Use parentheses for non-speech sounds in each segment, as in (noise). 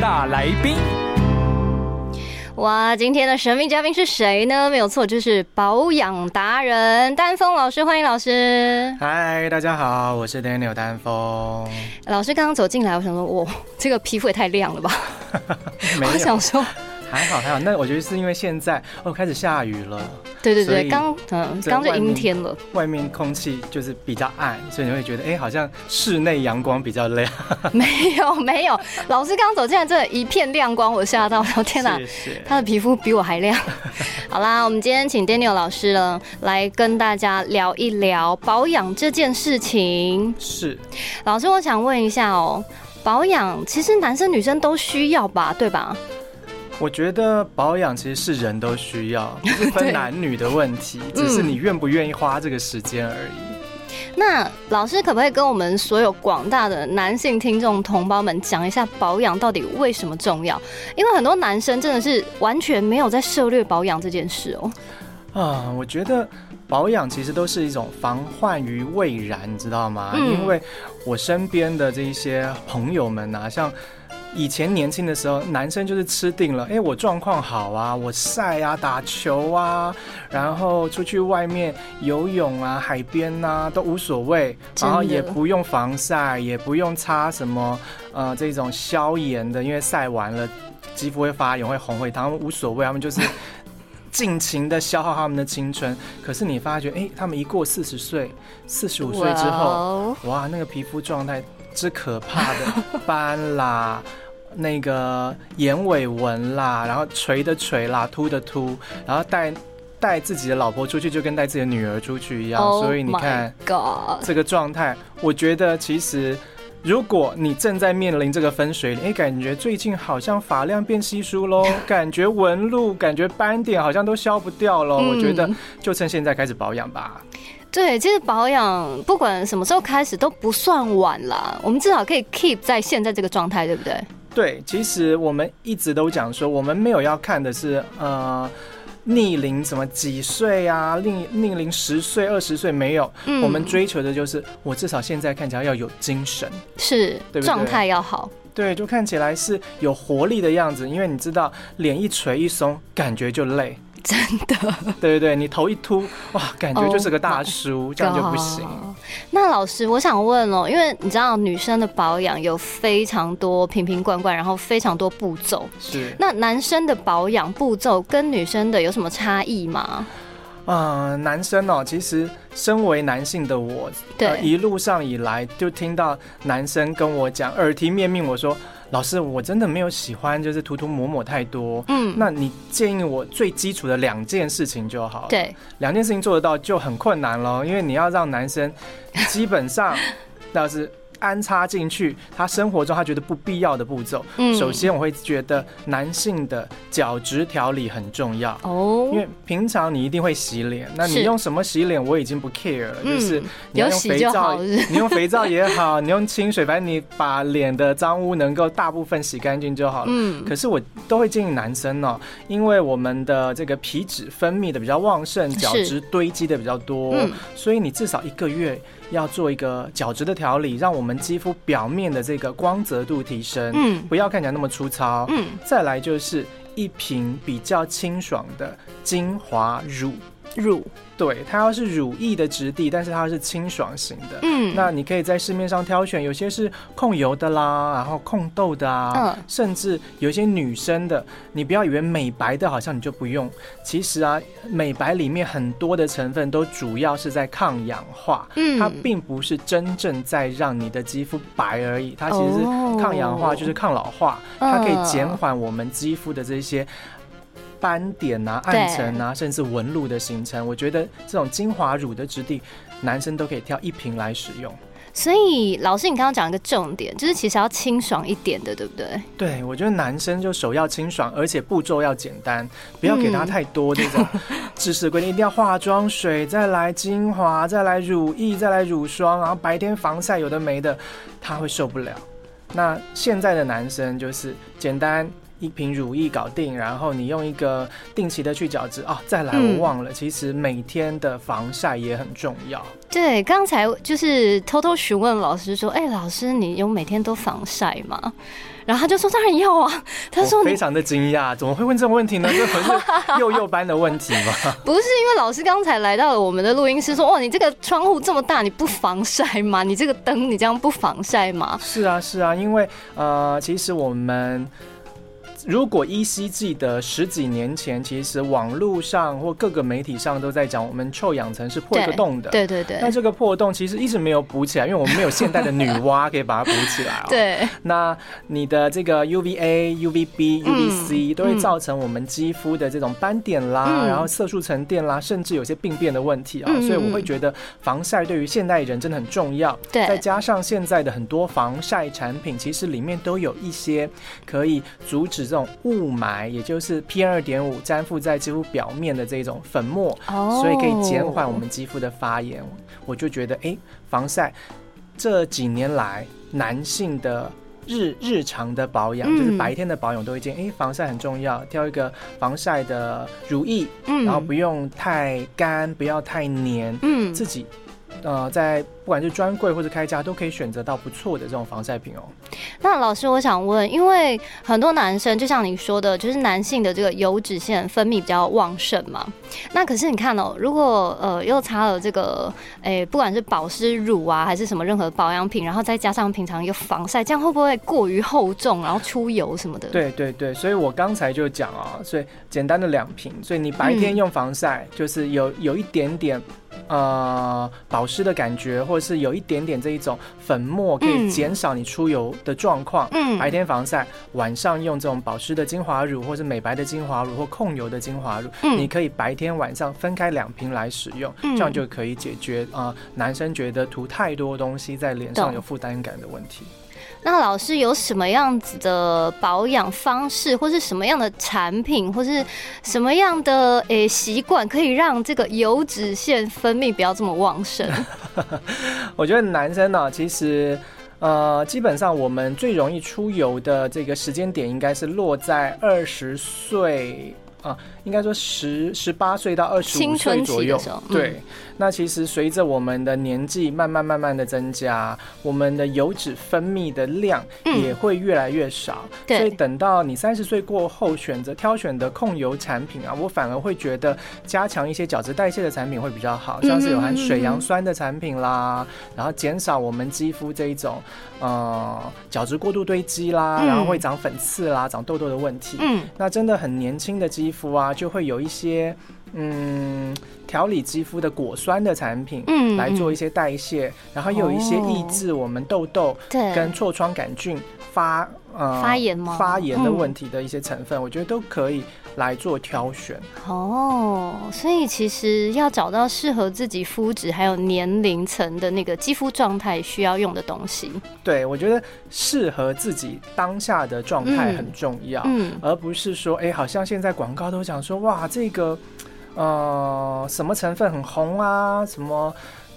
大来宾，哇，今天的神秘嘉宾是谁呢？没有错，就是保养达人丹峰老师，欢迎老师。嗨，大家好，我是 Daniel 丹峰。老师刚刚走进来，我想说，哇，这个皮肤也太亮了吧！(laughs) (laughs) 我想说，还好还好。那我觉得是因为现在哦开始下雨了，对对对，刚嗯刚就阴天了。外面空气就是比较暗，所以你会觉得哎，好像室内阳光比较亮。(laughs) 没有没有，老师刚走进来，这一片亮光，我吓到，我天哪！他的皮肤比我还亮。(laughs) 好啦，我们今天请 Daniel 老师呢来跟大家聊一聊保养这件事情。是，老师，我想问一下哦，保养其实男生女生都需要吧，对吧？我觉得保养其实是人都需要，(laughs) 不是分男女的问题，只是你愿不愿意花这个时间而已。那老师可不可以跟我们所有广大的男性听众同胞们讲一下保养到底为什么重要？因为很多男生真的是完全没有在涉略保养这件事哦。啊，我觉得保养其实都是一种防患于未然，你知道吗？嗯因为我身边的这一些朋友们啊，像以前年轻的时候，男生就是吃定了，哎，我状况好啊，我晒啊，打球啊，然后出去外面游泳啊，海边啊都无所谓，然后也不用防晒，也不用擦什么呃这种消炎的，因为晒完了肌肤会发炎、会红、会烫，他们无所谓，他们就是。(laughs) 尽情的消耗他们的青春，可是你发觉，哎、他们一过四十岁、四十五岁之后，哇，那个皮肤状态之可怕的 (laughs) 斑啦，那个眼尾纹啦，然后垂的垂啦，凸的凸，然后带带自己的老婆出去就跟带自己的女儿出去一样，Oh 所以你看这个状态，我觉得其实。如果你正在面临这个分水岭，哎，感觉最近好像发量变稀疏喽，(laughs) 感觉纹路、感觉斑点好像都消不掉喽。嗯我觉得就趁现在开始保养吧。对，其实保养不管什么时候开始都不算晚啦，我们至少可以 keep 在现在这个状态，对不对？对，其实我们一直都讲说，我们没有要看的是呃逆龄什么几岁啊，逆逆龄十岁、二十岁没有，嗯我们追求的就是我至少现在看起来要有精神。是状态要好，对，就看起来是有活力的样子，因为你知道脸一垂一松，感觉就累。真的 (laughs) 对对对，你头一秃，哇，感觉就是个大叔这样就不行。那老师，我想问哦，因为你知道女生的保养有非常多瓶瓶罐罐，然后非常多步骤。是，那男生的保养步骤跟女生的有什么差异吗？啊、男生哦，其实身为男性的我，对呃一路上以来就听到男生跟我讲，耳提面命我说，老师，我真的没有喜欢就是涂涂抹抹太多。嗯，那你建议我最基础的两件事情就好了。对，两件事情做得到就很困难了，因为你要让男生基本上 (laughs) 那是安插进去他生活中他觉得不必要的步骤。嗯首先，我会觉得男性的角质调理很重要。哦因为平常你一定会洗脸，那你用什么洗脸我已经不 care 了，嗯就是你要用肥皂你用肥皂也好，(laughs) 你用清水，反正你把脸的脏污能够大部分洗干净就好了。嗯，可是我都会建议男生哦，因为我们的这个皮脂分泌的比较旺盛，角质堆积的比较多，嗯所以你至少一个月要做一个角质的调理，让我们肌肤表面的这个光泽度提升，嗯不要看起来那么粗糙。嗯，再来就是一瓶比较清爽的精华乳。乳，对，它要是乳液的质地，但是它是清爽型的。嗯，那你可以在市面上挑选，有些是控油的啦，然后控痘的啊，嗯甚至有一些女生的，你不要以为美白的好像你就不用，其实啊，美白里面很多的成分都主要是在抗氧化，嗯它并不是真正在让你的肌肤白而已，它其实是哦抗氧化，就是抗老化，嗯它可以减缓我们肌肤的这些。斑点啊、暗沉啊，甚至纹路的形成，我觉得这种精华乳的质地，男生都可以挑一瓶来使用。所以老师，你刚刚讲一个重点，就是其实要清爽一点的，对不对？对，我觉得男生就手要清爽，而且步骤要简单，不要给他太多这种 (laughs) 知识规定，一定要化妆水，再来精华，再来乳液，再来乳霜，然后白天防晒，有的没的，他会受不了。那现在的男生就是简单。一瓶乳液搞定，然后你用一个定期的去角质哦。再来，我忘了，其实每天的防晒也很重要。对，刚才就是偷偷询问老师说：“哎，老师，你有每天都防晒吗？”然后他就说：“当然要啊。”他说：“非常的惊讶，怎么会问这种问题呢？(laughs) 这不是幼幼班的问题吗？” (laughs) 不是，因为老师刚才来到了我们的录音室，说：“哇，你这个窗户这么大，你不防晒吗？你这个灯，你这样不防晒吗？”是啊，是啊，因为呃，其实我们。如果依稀记得十几年前，其实网络上或各个媒体上都在讲，我们臭氧层是破一个洞的。对对对。那这个破洞其实一直没有补起来，因为我们没有现代的女娲可以把它补起来。哦对。那你的这个 UVA、UVB、UVC 都会造成我们肌肤的这种斑点啦，然后色素沉淀啦，甚至有些病变的问题啊。所以我会觉得防晒对于现代人真的很重要。对。再加上现在的很多防晒产品，其实里面都有一些可以阻止。这种雾霾，也就是 PM 二点五粘附在肌肤表面的这种粉末，所以可以减缓我们肌肤的发炎。我就觉得，哎，防晒这几年来男性的日日常的保养，就是白天的保养都会见，哎，防晒很重要，挑一个防晒的乳液，然后不用太干，不要太黏，嗯，自己。呃，在不管是专柜或者开价，都可以选择到不错的这种防晒品哦。那老师，我想问，因为很多男生就像你说的，就是男性的这个油脂腺分泌比较旺盛嘛。那可是你看哦，如果呃又擦了这个，诶，不管是保湿乳啊，还是什么任何保养品，然后再加上平常一个防晒，这样会不会过于厚重，然后出油什么的？对对对，所以我刚才就讲啊，所以简单的两瓶，所以你白天用防晒，就是有有一点点。呃，保湿的感觉，或者是有一点点这一种粉末，可以减少你出油的状况。嗯，白天防晒，晚上用这种保湿的精华乳，或是美白的精华乳，或控油的精华乳。嗯，你可以白天晚上分开两瓶来使用，这样就可以解决啊男生觉得涂太多东西在脸上有负担感的问题。那老师有什么样子的保养方式，或是什么样的产品，或是什么样的诶习惯，可以让这个油脂腺分泌不要这么旺盛？(laughs) 我觉得男生呢，其实呃，基本上我们最容易出油的这个时间点，应该是落在二十岁。啊，应该说十十八岁到二十五岁左右，对。那其实随着我们的年纪慢慢慢慢的增加，我们的油脂分泌的量也会越来越少。所以等到你三十岁过后，选择挑选的控油产品啊，我反而会觉得加强一些角质代谢的产品会比较好，像是有含水杨酸的产品啦，然后减少我们肌肤这一种呃角质过度堆积啦，然后会长粉刺啦、长痘痘的问题。嗯，那真的很年轻的肌肤啊，就会有一些嗯调理肌肤的果酸的产品，嗯，来做一些代谢，然后又有一些抑制我们痘痘跟痤疮杆菌发呃发炎吗？发炎的问题的一些成分，我觉得都可以来做挑选。哦，所以其实要找到适合自己肤质还有年龄层的那个肌肤状态需要用的东西。对，我觉得适合自己当下的状态很重要，嗯，而不是说，哎，好像现在广告都讲说，哇，这个。呃，什么成分很红啊？什么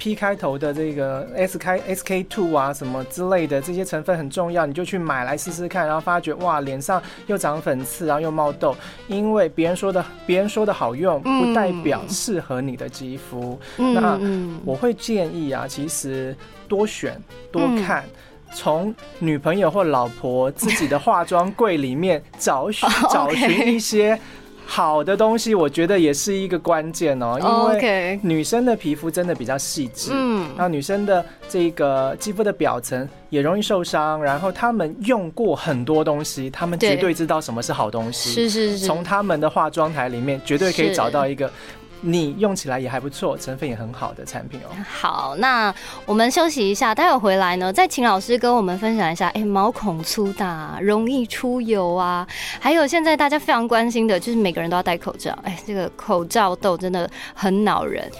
P 开头的这个 S 开 SK two 啊，什么之类的这些成分很重要，你就去买来试试看，然后发觉哇，脸上又长粉刺，然后又冒痘。因为别人说的，别人说的好用，不代表适合你的肌肤。那我会建议啊，其实多选多看，从女朋友或老婆自己的化妆柜里面找寻 (laughs) 找寻一些。好的东西，我觉得也是一个关键哦，因为女生的皮肤真的比较细致，嗯，然后女生的这个肌肤的表层也容易受伤，然后她们用过很多东西，她们绝对。知道什么是好东西，是是是，从她们的化妆台里面绝对可以找到一个。你用起来也还不错，成分也很好的产品哦。好，那我们休息一下，待会回来呢，再请老师跟我们分享一下。哎，毛孔粗大，容易出油啊，还有现在大家非常关心的，就是每个人都要戴口罩。哎，这个口罩痘真的很恼人。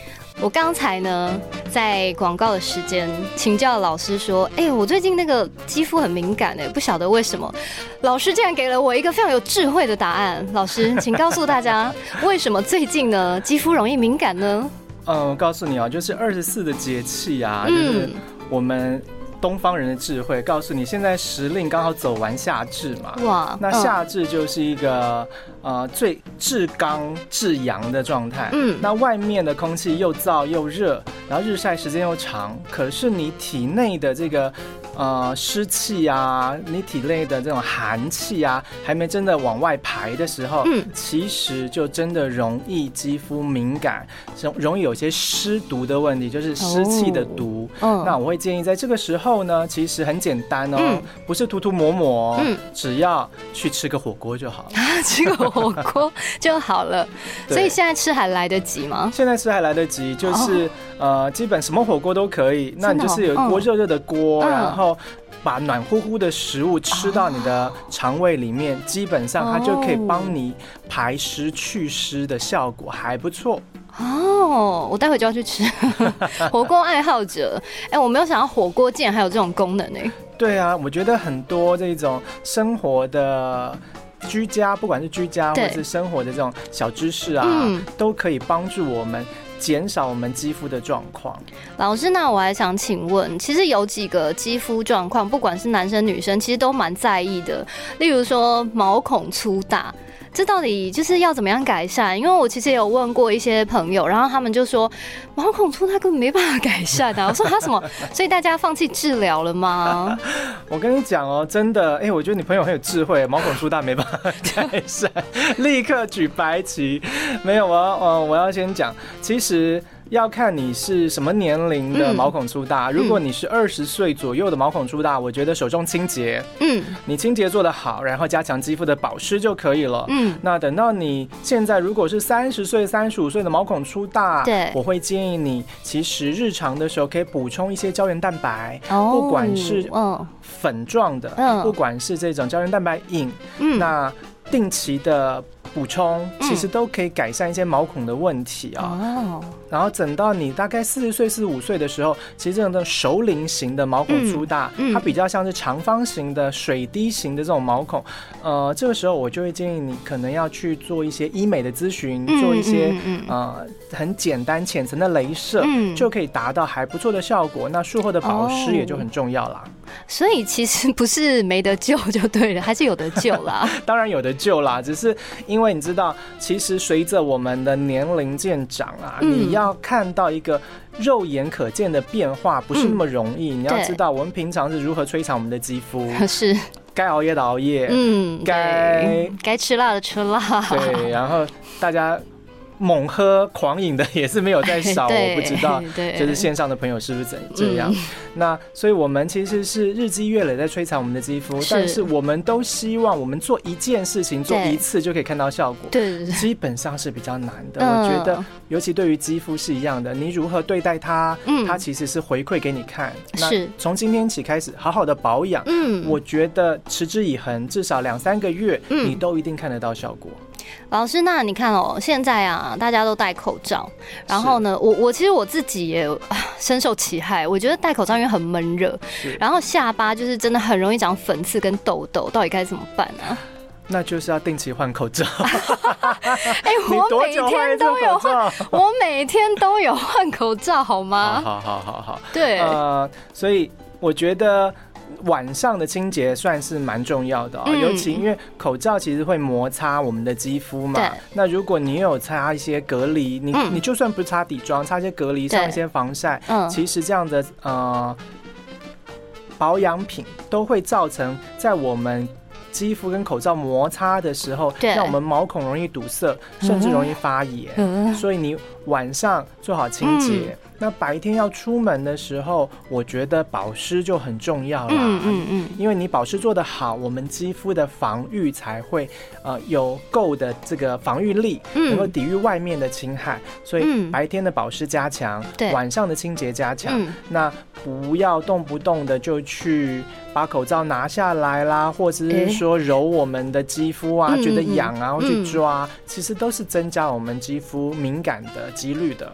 我刚才呢，在广告的时间请教老师说，哎，我最近那个肌肤很敏感哎，不晓得为什么。老师竟然给了我一个非常有智慧的答案。老师，请告诉大家，(laughs) 为什么最近呢肌肤容易敏感呢？嗯，我告诉你啊，就是二十四的节气啊，就是我们。东方人的智慧告诉你，现在时令刚好走完夏至嘛。哇，那夏至就是一个呃最至刚至阳的状态。嗯，那外面的空气又燥又热，然后日晒时间又长，可是你体内的这个。呃，湿气啊，你体内的这种寒气啊，还没真的往外排的时候，嗯，其实就真的容易肌肤敏感，容容易有些湿毒的问题，就是湿气的毒。嗯，那我会建议在这个时候呢，其实很简单哦，不是涂涂抹抹，嗯，只要去吃个火锅就好了，(laughs) 吃个火锅就好了。(laughs) 所以现在吃还来得及吗？现在吃还来得及，就是呃，基本什么火锅都可以。那你就是有一锅热热的锅，然后。后把暖乎乎的食物吃到你的肠胃里面，基本上它就可以帮你排湿祛湿的效果还不错哦。我待会就要去吃 (laughs) 火锅爱好者，哎，我没有想到火锅竟然还有这种功能呢。对啊，我觉得很多这种生活的居家，不管是居家或是生活的这种小知识啊，都可以帮助我们。减少我们肌肤的状况。老师，那我还想请问，其实有几个肌肤状况，不管是男生女生，其实都蛮在意的。例如说毛孔粗大。这到底就是要怎么样改善？因为我其实也有问过一些朋友，然后他们就说毛孔粗大根本没办法改善啊。我说他什么？(laughs) 所以大家放弃治疗了吗？(laughs) 我跟你讲哦，真的，哎，我觉得你朋友很有智慧，毛孔粗大没办法改善，(laughs) 立刻举白旗。没有，我要，呃，我要先讲，其实。要看你是什么年龄的毛孔粗大。如果你是二十岁左右的毛孔粗大，我觉得手重清洁，嗯，你清洁做得好，然后加强肌肤的保湿就可以了。嗯，那等到你现在如果是三十岁、三十五岁的毛孔粗大，对，我会建议你，其实日常的时候可以补充一些胶原蛋白，不管是粉状的，嗯，不管是这种胶原蛋白饮，嗯，那定期的。补充其实都可以改善一些毛孔的问题啊。哦。然后等到你大概四十岁、四十五岁的时候，其实这种的熟龄型的毛孔粗大，它比较像是长方形的水滴型的这种毛孔。呃，这个时候我就会建议你可能要去做一些医美的咨询，做一些呃很简单浅层的镭射，就可以达到还不错的效果。那术后的保湿也就很重要啦。所以其实不是没得救就对了，还是有得救啦。(laughs) 当然有得救啦，只是因因为你知道，其实随着我们的年龄渐长啊，你要看到一个肉眼可见的变化，不是那么容易。你要知道，我们平常是如何摧残我们的肌肤，是 (laughs) 该熬夜的熬夜，嗯，该该吃辣的吃辣，对，然后大家。猛喝狂饮的也是没有在少，(laughs) 我不知道，(laughs) 就是线上的朋友是不是怎这样？那所以我们其实是日积月累在摧残我们的肌肤，但是我们都希望我们做一件事情做一次就可以看到效果，对，基本上是比较难的。我觉得，尤其对于肌肤是一样的，你如何对待它，它其实是回馈给你看。那，从今天起开始好好的保养，嗯，我觉得持之以恒，至少两三个月，你都一定看得到效果。老师，那你看哦，现在啊，大家都戴口罩，然后呢，我我其实我自己也深受其害。我觉得戴口罩因为很闷热，然后下巴就是真的很容易长粉刺跟痘痘，到底该怎么办呢？(laughs) 那就是要定期换口罩。(laughs) 哎，我每天都有换，我每天都有换口罩，好吗？好好好好，对，呃，所以我觉得。晚上的清洁算是蛮重要的啊，尤其因为口罩其实会摩擦我们的肌肤嘛。那如果你有擦一些隔离，你你就算不擦底妆，擦一些隔离，上一些防晒，其实这样的呃保养品都会造成在我们肌肤跟口罩摩擦的时候，让我们毛孔容易堵塞，甚至容易发炎。所以你晚上做好清洁。那白天要出门的时候，我觉得保湿就很重要啦。嗯嗯嗯，因为你保湿做得好，我们肌肤的防御才会呃有够的这个防御力，嗯。能够抵御外面的侵害。所以嗯。白天的保湿加强，对。晚上的清洁加强。嗯。那不要动不动的就去把口罩拿下来啦，或者是说揉我们的肌肤啊，嗯觉得痒啊，去抓，其实都是增加我们肌肤敏感的几率的。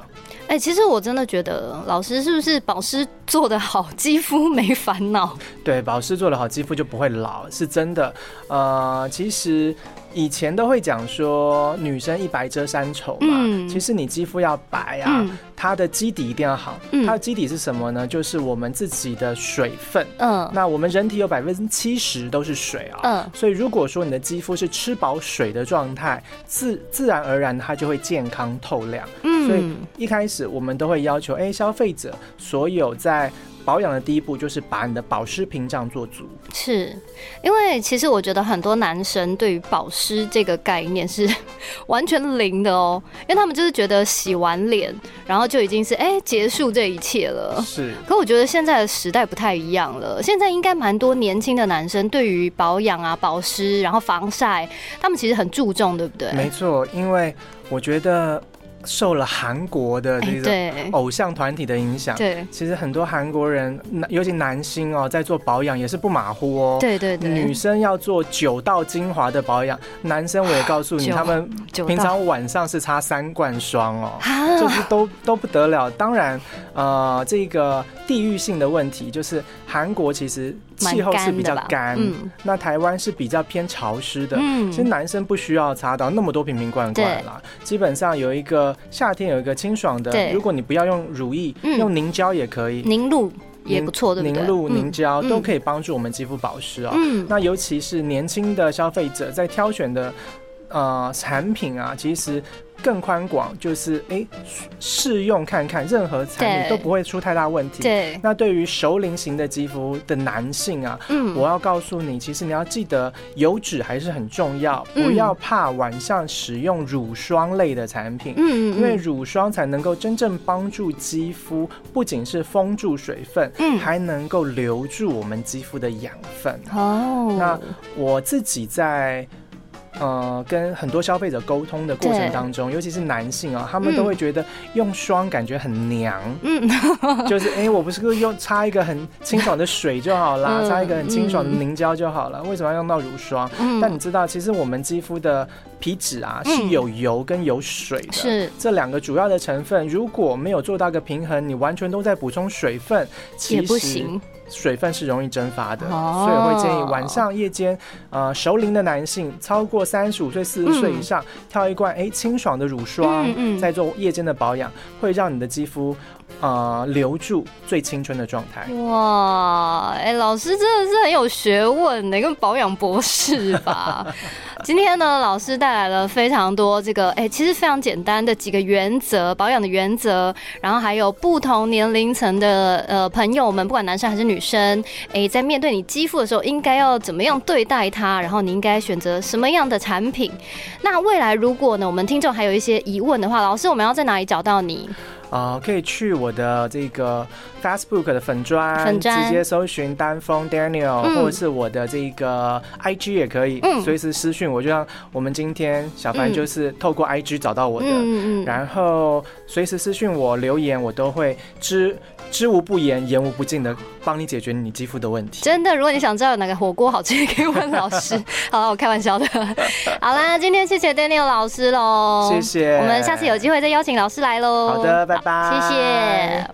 哎、其实我真的觉觉得老师是不是保湿做得好，肌肤没烦恼？对，保湿做得好，肌肤就不会老，是真的。呃，其实以前都会讲说女生一白遮三丑嘛，嗯其实你肌肤要白啊，嗯它的基底一定要好。嗯它的基底是什么呢？就是我们自己的水分。嗯那我们人体有百分之七十都是水啊、嗯所以如果说你的肌肤是吃饱水的状态，自自然而然它就会健康透亮。所以嗯，一开始我们都会要求，哎、消费者所有在保养的第一步就是把你的保湿屏障做足。是因为其实我觉得很多男生对于保湿这个概念是 (laughs) 完全零的哦，因为他们就是觉得洗完脸，然后就已经是哎、结束这一切了。是，可我觉得现在的时代不太一样了，现在应该蛮多年轻的男生对于保养啊、保湿，然后防晒，他们其实很注重，对不对？没错，因为我觉得受了韩国的哎这种偶像团体的影响，对其实很多韩国人，尤其男星哦，在做保养也是不马虎哦。对对对，女生要做九道精华的保养，男生我也告诉你，他们平常晚上是擦三罐霜哦。啊就是都都不得了。当然，呃，这个地域性的问题，就是韩国其实气候是比较蛮干那台湾是比较偏潮湿的。嗯。其实男生不需要擦到那么多瓶瓶罐罐啦，基本上有一个夏天有一个清爽的，如果你不要用乳液，嗯。用凝胶也可以，凝露也不错，对不对？凝露、嗯。凝胶嗯。都可以帮助我们肌肤保湿哦。嗯，那尤其是年轻的消费者在挑选的呃产品啊，其实更宽广，就是诶试用看看，任何产品都不会出太大问题。对，那对于熟龄型的肌肤的男性啊，嗯我要告诉你，其实你要记得油脂还是很重要，嗯不要怕晚上使用乳霜类的产品。嗯因为乳霜才能够真正帮助肌肤，不仅是封住水分，嗯还能够留住我们肌肤的养分。哦，那我自己在呃跟很多消费者沟通的过程当中，尤其是男性啊，他们都会觉得用霜感觉很娘，嗯。(laughs) 就是哎、诶我不是用擦一个很清爽的水就好啦，(laughs) 嗯擦一个很清爽的凝胶就好了，为什么要用到乳霜？嗯。但你知道，其实我们肌肤的皮脂啊嗯。是有油跟有水的，是。这两个主要的成分，如果没有做到个平衡，你完全都在补充水分，其实行，水分是容易蒸发的，哦所以我会建议晚上夜间，呃，熟龄的男性超过三十五岁、四十岁以上，挑一罐哎清爽的乳霜，嗯嗯再做夜间的保养，会让你的肌肤呃留住最青春的状态。哇，哎、老师真的是很有学问呢，跟保养博士吧。(laughs) 今天呢，老师带来了非常多这个，哎、其实非常简单的几个原则，保养的原则，然后还有不同年龄层的呃朋友们，不管男生还是女生，哎、在面对你肌肤的时候，应该要怎么样对待它，然后你应该选择什么样的产品。那未来如果呢，我们听众还有一些疑问的话，老师我们要在哪里找到你？啊，可以去我的这个 Facebook 的粉专直接搜寻丹峰 Daniel，、嗯。或者是我的这个 IG 也可以，嗯。随时私讯我。就像我们今天小凡嗯就是透过 IG 找到我的，然后随时私讯我留言，我都会知知无不言，言无不尽的帮你解决你肌肤的问题。真的，如果你想知道有哪个火锅好吃，可以问老师。(laughs) 好了，我开玩笑的。好啦，今天谢谢 Daniel 老师喽，谢谢我们下次有机会再邀请老师来喽。好的，拜拜，谢谢。